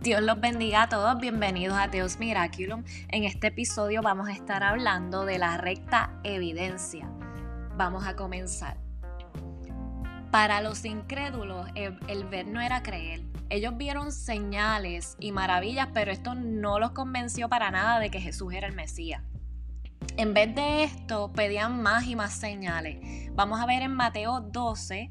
Dios los bendiga a todos, bienvenidos a Teos Miraculum. En este episodio vamos a estar hablando de la recta evidencia. Vamos a comenzar. Para los incrédulos, el, ver no era creer. Ellos vieron señales y maravillas, pero esto no los convenció para nada de que Jesús era el Mesías. En vez de esto, pedían más y más señales. Vamos a ver en Mateo 12,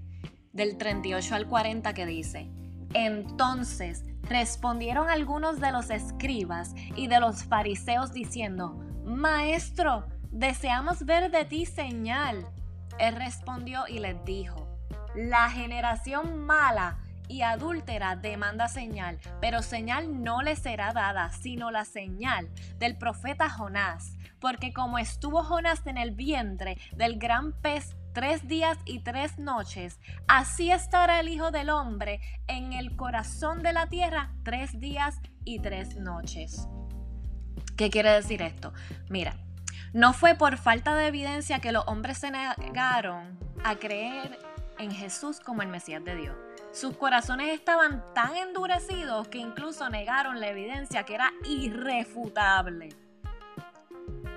del 38 al 40, que dice, entonces respondieron algunos de los escribas y de los fariseos diciendo, Maestro, deseamos ver de ti señal. Él respondió y les dijo, la generación mala y adúltera demanda señal, pero señal no le será dada, sino la señal del profeta Jonás, porque como estuvo Jonás en el vientre del gran pez tres días y tres noches, así estará el Hijo del Hombre en el corazón de la tierra tres días y tres noches. ¿Qué quiere decir esto? Mira, no fue por falta de evidencia que los hombres se negaron a creer en Jesús como el Mesías de Dios. Sus corazones estaban tan endurecidos que incluso negaron la evidencia que era irrefutable.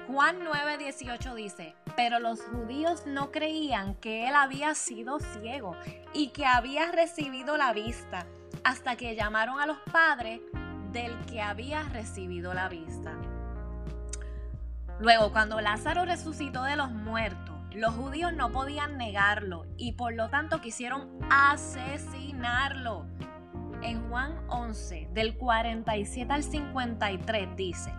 Juan 9:18 dice, pero los judíos no creían que él había sido ciego y que había recibido la vista, hasta que llamaron a los padres del que había recibido la vista. Luego, cuando Lázaro resucitó de los muertos, los judíos no podían negarlo y por lo tanto quisieron asesinarlo. En Juan 11, del 47 al 53 dice,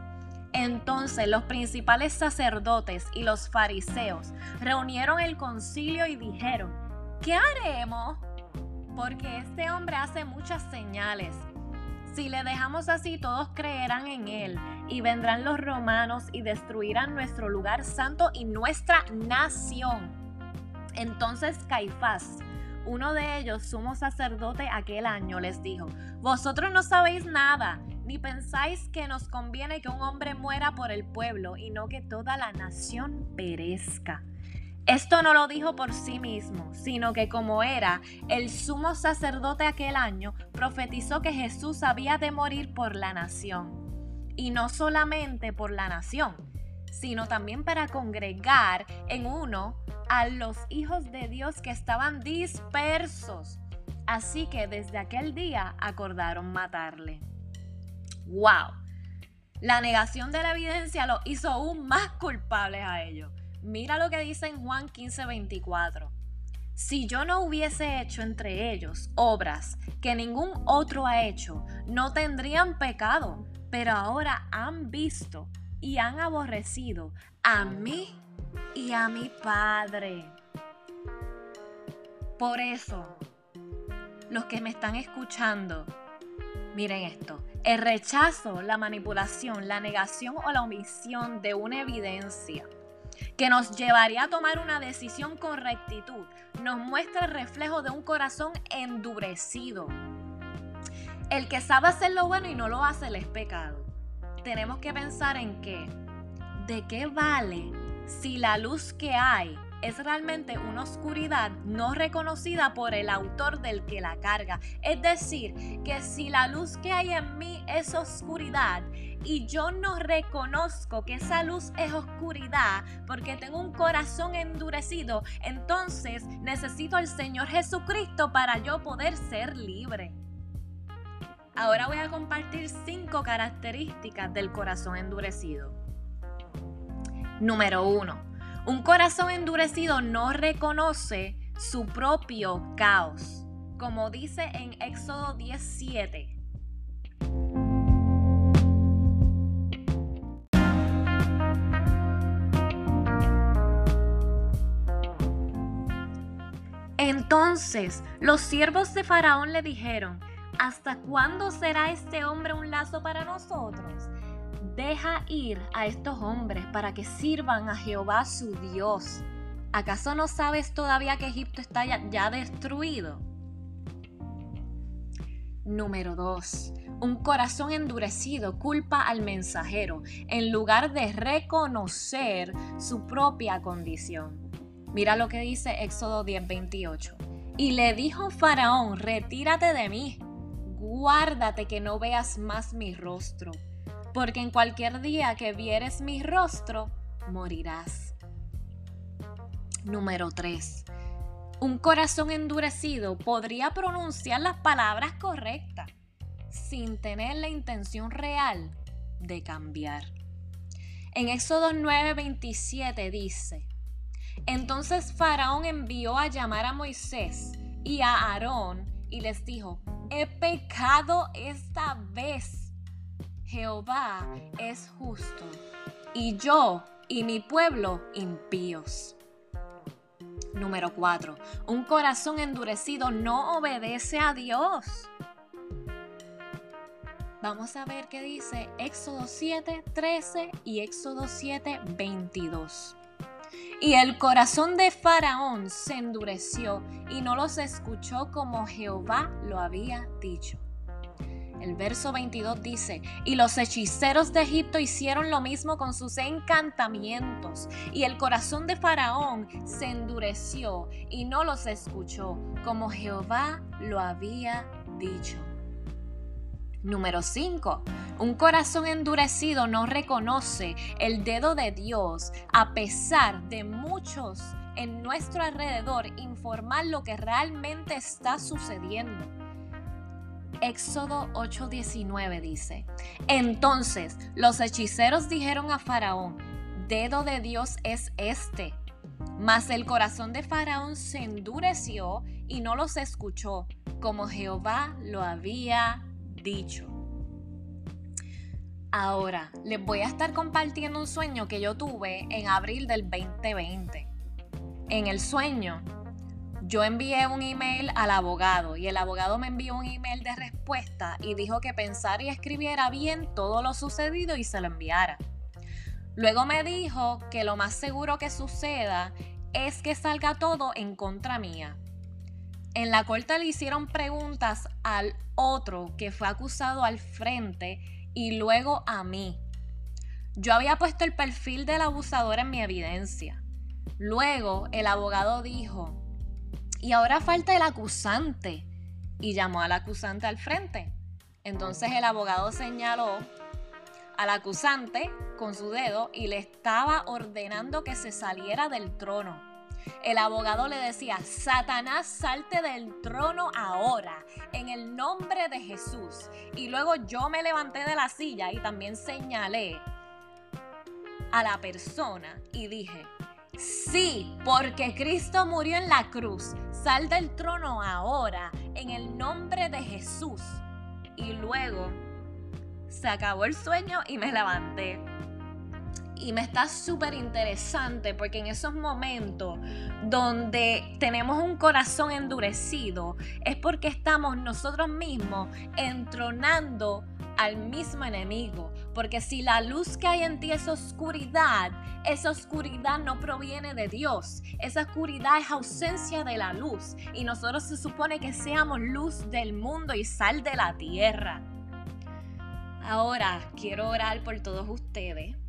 entonces los principales sacerdotes y los fariseos reunieron el concilio y dijeron, ¿qué haremos? Porque este hombre hace muchas señales. Si le dejamos así, todos creerán en él y vendrán los romanos y destruirán nuestro lugar santo y nuestra nación. Entonces Caifás, uno de ellos, sumo sacerdote aquel año, les dijo, vosotros no sabéis nada ni pensáis que nos conviene que un hombre muera por el pueblo y no que toda la nación perezca. Esto no lo dijo por sí mismo, sino que como era el sumo sacerdote aquel año, profetizó que Jesús había de morir por la nación. Y no solamente por la nación, sino también para congregar en uno a los hijos de Dios que estaban dispersos. Así que desde aquel día acordaron matarle. ¡Wow! La negación de la evidencia lo hizo aún más culpables a ellos. Mira lo que dice en Juan 15:24. Si yo no hubiese hecho entre ellos obras que ningún otro ha hecho, no tendrían pecado, pero ahora han visto y han aborrecido a mí y a mi Padre. Por eso, los que me están escuchando, miren esto, el rechazo, la manipulación, la negación o la omisión de una evidencia que nos llevaría a tomar una decisión con rectitud, nos muestra el reflejo de un corazón endurecido. El que sabe hacer lo bueno y no lo hace es pecado. Tenemos que pensar en qué, de qué vale si la luz que hay es realmente una oscuridad no reconocida por el autor del que la carga. Es decir, que si la luz que hay en mí es oscuridad y yo no reconozco que esa luz es oscuridad porque tengo un corazón endurecido, entonces necesito al Señor Jesucristo para yo poder ser libre. Ahora voy a compartir cinco características del corazón endurecido. Número uno un corazón endurecido no reconoce su propio caos, como dice en Éxodo 17. Entonces los siervos de Faraón le dijeron, ¿hasta cuándo será este hombre un lazo para nosotros? Deja ir a estos hombres para que sirvan a Jehová su Dios. ¿Acaso no sabes todavía que Egipto está ya, destruido? Número 2. Un corazón endurecido culpa al mensajero en lugar de reconocer su propia condición. Mira lo que dice Éxodo 10:28. Y le dijo Faraón, retírate de mí, guárdate que no veas más mi rostro, porque en cualquier día que vieres mi rostro, morirás. Número 3. Un corazón endurecido podría pronunciar las palabras correctas sin tener la intención real de cambiar. En Éxodo 9:27 dice, entonces Faraón envió a llamar a Moisés y a Aarón y les dijo, he pecado esta vez. Jehová es justo y yo y mi pueblo impíos. Número 4. Un corazón endurecido no obedece a Dios. Vamos a ver qué dice Éxodo 7, 13 y Éxodo 7, 22. Y el corazón de Faraón se endureció y no los escuchó como Jehová lo había dicho. El verso 22 dice, y los hechiceros de Egipto hicieron lo mismo con sus encantamientos, y el corazón de Faraón se endureció y no los escuchó, como Jehová lo había dicho. Número 5. Un corazón endurecido no reconoce el dedo de Dios a pesar de muchos en nuestro alrededor informar lo que realmente está sucediendo. Éxodo 8:19 dice, entonces los hechiceros dijeron a Faraón, dedo de Dios es este. Mas el corazón de Faraón se endureció y no los escuchó, como Jehová lo había dicho. Ahora, les voy a estar compartiendo un sueño que yo tuve en abril del 2020. En el sueño, yo envié un email al abogado y el abogado me envió un email de respuesta y dijo que pensara y escribiera bien todo lo sucedido y se lo enviara. Luego me dijo que lo más seguro que suceda es que salga todo en contra mía. En la corte le hicieron preguntas al otro que fue acusado al frente y luego a mí. Yo había puesto el perfil del abusador en mi evidencia. Luego el abogado dijo, y ahora falta el acusante. Y llamó al acusante al frente. Entonces el abogado señaló al acusante con su dedo y le estaba ordenando que se saliera del trono. El abogado le decía, Satanás, salte del trono ahora, en el nombre de Jesús. Y luego yo me levanté de la silla y también señalé a la persona y dije, sí, porque Cristo murió en la cruz, sal del trono ahora, en el nombre de Jesús. Y luego se acabó el sueño y me levanté y me está súper interesante porque en esos momentos donde tenemos un corazón endurecido es porque estamos nosotros mismos entronando al mismo enemigo. Porque si la luz que hay en ti es oscuridad, esa oscuridad no proviene de Dios. Esa oscuridad es ausencia de la luz. Y nosotros se supone que seamos luz del mundo y sal de la tierra. Ahora quiero orar por todos ustedes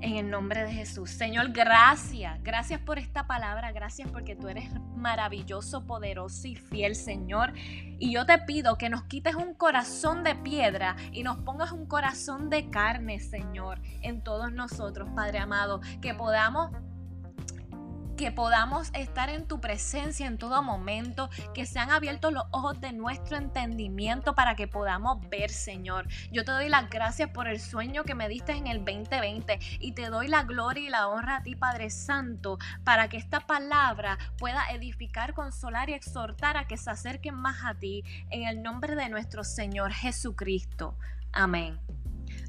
en el nombre de Jesús. Señor, gracias. Gracias por esta palabra. Gracias porque tú eres maravilloso, poderoso y fiel, Señor. Y yo te pido que nos quites un corazón de piedra y nos pongas un corazón de carne, Señor, en todos nosotros, Padre amado. Que podamos que podamos estar en tu presencia en todo momento, que sean abiertos los ojos de nuestro entendimiento para que podamos ver, Señor. Yo te doy las gracias por el sueño que me diste en el 2020 y te doy la gloria y la honra a ti, Padre Santo, para que esta palabra pueda edificar, consolar y exhortar a que se acerquen más a ti en el nombre de nuestro Señor Jesucristo. Amén.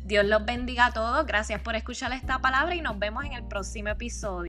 Dios los bendiga a todos. Gracias por escuchar esta palabra y nos vemos en el próximo episodio.